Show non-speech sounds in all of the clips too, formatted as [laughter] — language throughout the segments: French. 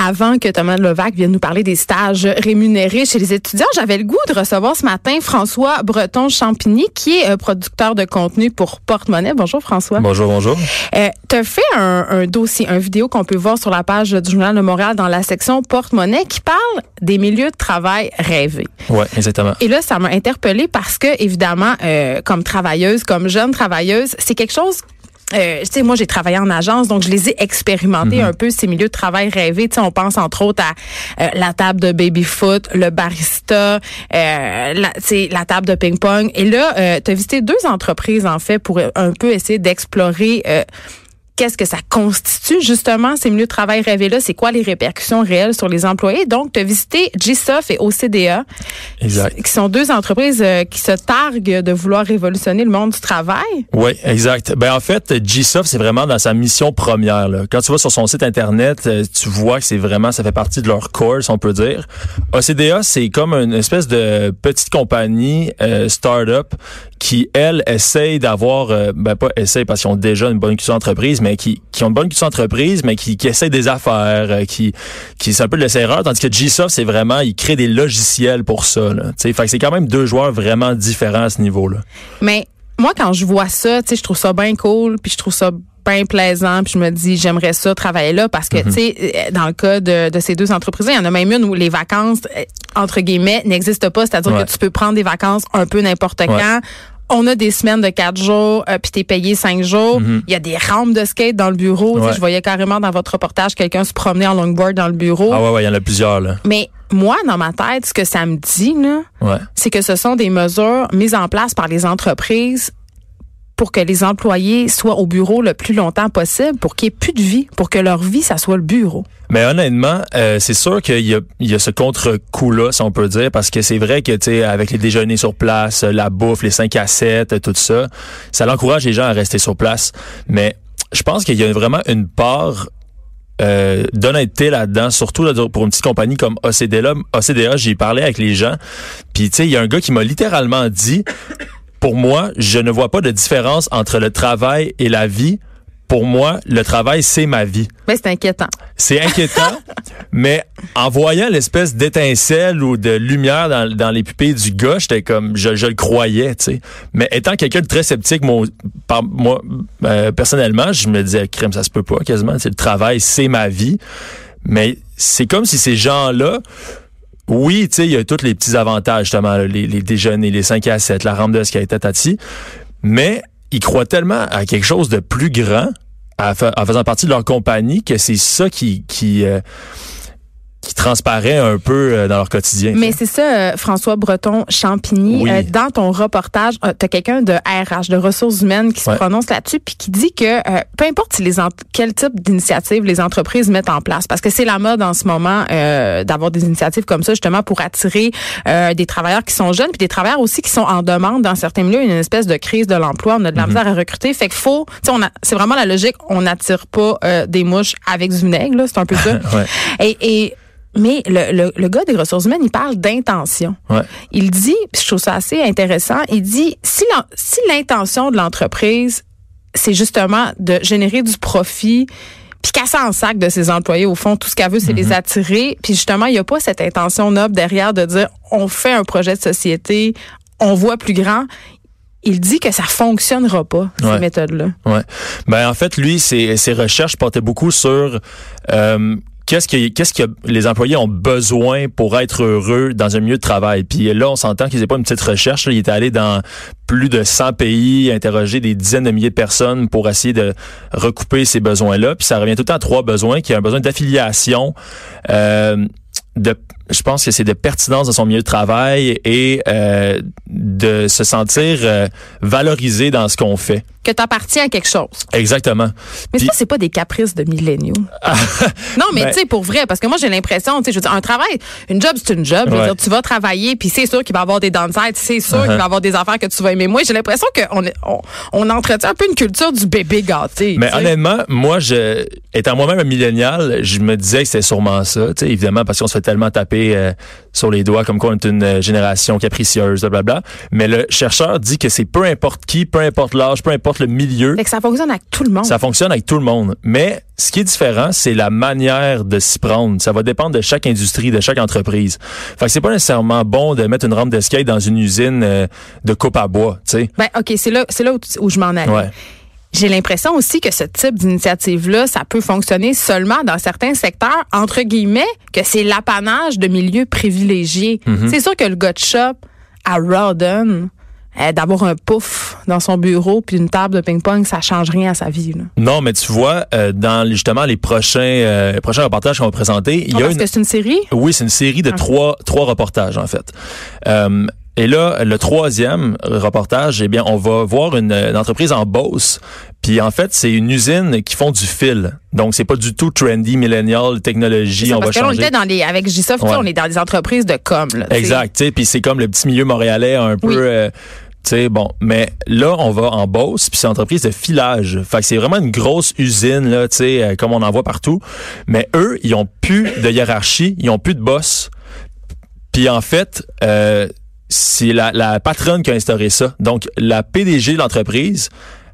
avant que Thomas Levac vienne nous parler des stages rémunérés chez les étudiants, j'avais le goût de recevoir ce matin François Breton-Champigny, qui est euh, producteur de contenu pour Porte-Monnaie. Bonjour François. Bonjour, bonjour. Euh, tu as fait un, un, dossier, un vidéo qu'on peut voir sur la page du Journal de Montréal dans la section Porte-Monnaie qui parle des milieux de travail rêvés. Oui, exactement. Et là, ça m'a interpellée parce que, évidemment, euh, comme travailleuse, comme jeune travailleuse, c'est quelque chose euh, tu sais, moi, j'ai travaillé en agence, donc je les ai expérimentés mhm. un peu, ces milieux de travail rêvés. Tu sais, on pense entre autres à euh, la table de baby-foot, le barista, euh, la, la table de ping-pong. Et là, euh, tu as visité deux entreprises, en fait, pour un peu essayer d'explorer qu'est-ce que ça constitue justement ces milieux de travail rêvés-là, c'est quoi les répercussions réelles sur les employés? Donc, tu as visité GSOF et OCDA, exact. Qui, sont deux entreprises euh, qui se targuent de vouloir révolutionner le monde du travail. Oui, exact. Ben en fait, GSOF, c'est vraiment dans sa mission première. Là. Quand tu vas sur son site Internet, euh, tu vois que c'est vraiment, ça fait partie de leur course, on peut dire. OCDA, c'est comme une espèce de petite compagnie euh, start-up qui, elle, essaye d'avoir, euh, ben pas essaye parce qu'ils ont déjà une bonne culture d'entreprise, mais qui, qui ont une bonne culture d'entreprise, mais qui, qui essayent des affaires, euh, qui, qui c'est un peu de l'essayeur, tandis que Gsoft, c'est vraiment, ils créent des logiciels pour ça. Là, fait que c'est quand même deux joueurs vraiment différents à ce niveau-là. Mais moi, quand je vois ça, je trouve ça bien cool, puis je trouve ça bien plaisant puis je me dis j'aimerais ça travailler là parce que mm-hmm. tu sais euh, dans le cas de, de ces deux entreprises il y en a même une où les vacances entre guillemets n'existent pas c'est-à-dire que tu peux prendre des vacances un peu n'importe quand on a des semaines de quatre jours, euh, puis t'es payé cinq jours. Mhm. Il y a des rampes de skate dans le bureau. Je voyais carrément dans votre reportage quelqu'un se promener en longboard dans le bureau. Ah ouais, ouais, il y en a plusieurs là. Mais moi, dans ma tête, ce que ça me dit, c'est que ce sont des mesures mises en place par les entreprises pour que les employés soient au bureau le plus longtemps possible, pour qu'il n'y ait plus de vie, pour que leur vie, ça soit le bureau. Mais honnêtement, euh, c'est sûr qu'il y a, il y a ce contre-coup-là, si on peut dire, parce que c'est vrai que, tu sais, avec les déjeuners sur place, la bouffe, les 5 à 7, tout ça, ça encourage les gens à rester sur place. Mais je pense qu'il y a vraiment une part euh, d'honnêteté là-dedans, surtout pour une petite compagnie comme OCDA. OCDA, j'ai parlé avec les gens, puis tu sais, il y a un gars qui m'a littéralement dit pour moi, je ne vois pas de différence entre le travail et la vie. Pour moi, le travail, c'est ma vie. Mais c'est inquiétant. C'est inquiétant, [laughs] mais en voyant l'espèce d'étincelle ou de lumière dans, les pupilles du gars, j'étais comme, je, le croyais, tu sais. Mais étant quelqu'un de très sceptique, moi, par, moi euh, personnellement, je me disais, crème, ça se peut pas, quasiment. Le travail, c'est ma vie. Mais c'est comme si ces gens-là oui, tu sais, il y a tous les petits avantages, justement, les, les déjeuners, les 5 à 7, la rampe de skate, tati, mais ils croient tellement à quelque chose de plus grand, en faisant partie de leur compagnie, que c'est ça qui, qui, euh, qui transparaît un peu euh, dans leur quotidien. Mais c'est ça, euh, François Breton Champigny. Euh, dans ton reportage, tu as quelqu'un de RH, de ressources humaines, qui se prononce là-dessus, puis qui dit que peu importe si les quel type d'initiative les entreprises mettent en place, parce que c'est la mode en ce moment d'avoir des initiatives comme ça, justement pour attirer des travailleurs qui sont jeunes, puis des travailleurs aussi qui sont en demande dans certains milieux, une espèce de crise de l'emploi, on a de la mhm. misère à recruter, fait qu'il faut, c'est vraiment la logique, on n'attire pas des mouches avec du vinaigre, c'est un peu ça. [laughs] et, et mais le, le, le, gars des ressources humaines, il parle d'intention. Ouais. Il dit, je trouve ça assez intéressant, il dit, si l'intention de l'entreprise, c'est justement de générer du profit, puis casser en sac de ses employés, au fond, tout ce qu'elle veut, c'est les mm-hmm. attirer. Puis justement, il n'y a pas cette intention noble derrière de dire, on fait un projet de société, on voit plus grand il dit que ça fonctionnera pas ces méthodes-là. Ouais. Ben en fait, lui, ses, ses recherches portaient beaucoup sur euh, qu'est-ce que qu'est-ce que les employés ont besoin pour être heureux dans un milieu de travail? Puis là, on s'entend qu'ils n'aient pas une petite recherche. Là. Il est allé dans plus de 100 pays, interroger des dizaines de milliers de personnes pour essayer de recouper ces besoins-là. Puis ça revient tout le temps à trois besoins, qui a un besoin d'affiliation, euh, de je pense que c'est de pertinence dans son milieu de travail et euh, de se sentir euh, valorisé dans ce qu'on fait. Que tu appartiens à quelque chose. Exactement. Mais ça, c'est pas des caprices de milléniaux. [laughs] non, mais ben tu sais, pour vrai, parce que moi, j'ai l'impression, tu sais, je veux dire, un travail, une job, c'est une job. Je veux dire, tu vas travailler, puis c'est sûr qu'il va y avoir des downsides, c'est sûr qu'il va y uh-huh. avoir des affaires que tu vas aimer. Moi, j'ai l'impression qu'on on, on entretient un peu une culture du bébé gâté. Mais honnêtement, moi, je, étant moi-même un millénial, je me disais que c'était sûrement ça, tu sais, évidemment, parce qu'on se fait tellement taper euh, sur les doigts comme quoi on est une euh, génération capricieuse, blablabla. Mais le chercheur dit que c'est peu importe qui, peu importe l'âge, peu importe le milieu. Fait que ça fonctionne avec tout le monde. Ça fonctionne avec tout le monde. Mais ce qui est différent, c'est la manière de s'y prendre. Ça va dépendre de chaque industrie, de chaque entreprise. Fait que c'est pas nécessairement bon de mettre une rampe d'escalier dans une usine euh, de coupe à bois, tu sais. Ben, OK, c'est là, c'est là où, je m'en allais. Ouais. J'ai l'impression aussi que ce type d'initiative-là, ça peut fonctionner seulement dans certains secteurs, entre guillemets, que c'est l'apanage de milieux privilégiés. Mhm. C'est sûr que le gars de shop à Rawdon, euh, d'avoir un pouf dans son bureau puis une table de ping-pong, ça change rien à sa vie. Là. Non, mais tu vois, euh, dans justement les prochains euh, les prochains reportages qu'on va présenter, il y a parce une... que c'est une série? Oui, c'est une série de Ah. trois trois reportages en fait. Euh, et là, le troisième reportage, eh bien, on va voir une, une entreprise en Beauce. Puis en fait, c'est une usine qui font du fil. Donc c'est pas du tout trendy, millennial, technologie. On va que là, on changer. était dans les, avec J-Soft, Ouais. on est dans des entreprises de com. Là. Exact, tu sais, puis c'est comme le petit milieu montréalais un peu euh, tu sais bon, mais là on va en Beauce, puis c'est une entreprise de filage. Fait que c'est vraiment une grosse usine là, tu sais, euh, comme on en voit partout. Mais eux, ils ont plus de hiérarchie, ils ont plus de boss. Puis en fait, euh, c'est la, la patronne qui a instauré ça. Donc la PDG de l'entreprise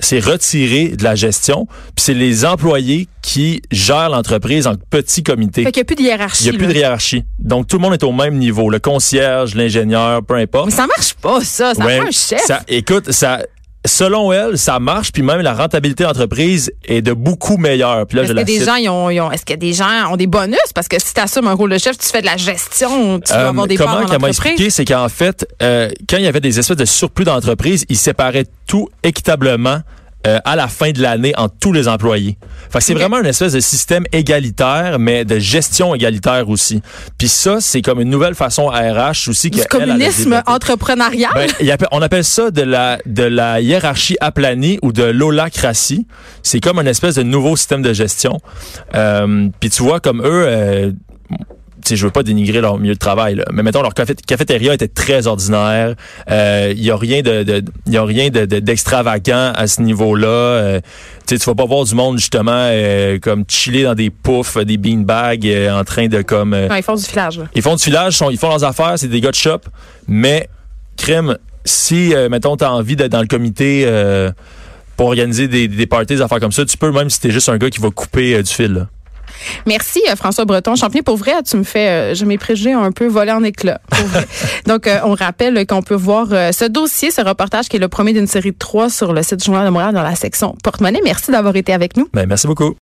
s'est retirée de la gestion, puis c'est les employés qui gèrent l'entreprise en petits comités. Fait qu'il n'y a plus de hiérarchie. Il n'y a plus de hiérarchie. Donc, tout le monde est au même niveau. Le concierge, l'ingénieur, peu importe. Mais ça marche pas, ça. Ça Ouais, prend un chef. ça- écoute, ça, selon elle, ça marche, puis même la rentabilité de l'entreprise est de beaucoup meilleure. Puis là, Est-ce je que la des cite. gens, ils ont, ils ont- est-ce que des gens ont des bonus? Parce que si tu assumes un rôle de chef, tu fais de la gestion, tu vas Euh, avoir des comment qu'elle m'a expliqué, c'est qu'en fait, euh, quand il y avait des espèces de surplus d'entreprise, ils séparaient tout équitablement euh, à la fin de l'année entre tous les employés. Fait c'est vraiment une espèce de système égalitaire, mais de gestion égalitaire aussi. Puis ça, c'est comme une nouvelle façon à RH aussi Du communisme entrepreneurial? Ben, on appelle ça de la de la hiérarchie aplanie ou de l'holacratie. C'est comme une espèce de nouveau système de gestion. Euh, Puis tu vois comme eux. Euh, sais, je veux pas dénigrer leur milieu de travail, là, mais mettons leur café- cafétéria était très ordinaire. Euh, Il y a rien de, de y a rien de- de- d'extravagant à ce niveau-là. Euh, tu sais, tu vas pas voir du monde justement euh, comme chiller dans des poufs, des beanbags, euh, en train de comme euh, Non, ils font du filage. là. ils font du filage, sont- ils font leurs affaires, c'est des gars de shop, mais crème, si, euh, mettons, tu as envie d'être dans le comité euh, pour organiser des, des parties, des affaires comme ça, tu peux même si t'es juste un gars qui va couper euh, du fil. là. Merci euh, François Breton. Champigny, pour vrai, tu me fais, euh, je mes préjugés un peu volé en éclats. [laughs] Donc, euh, on rappelle qu'on peut voir ce dossier, ce reportage qui est le premier d'une série de trois sur le site du Journal de Montréal dans la section porte-monnaie. Merci d'avoir été avec nous. Ben, merci beaucoup.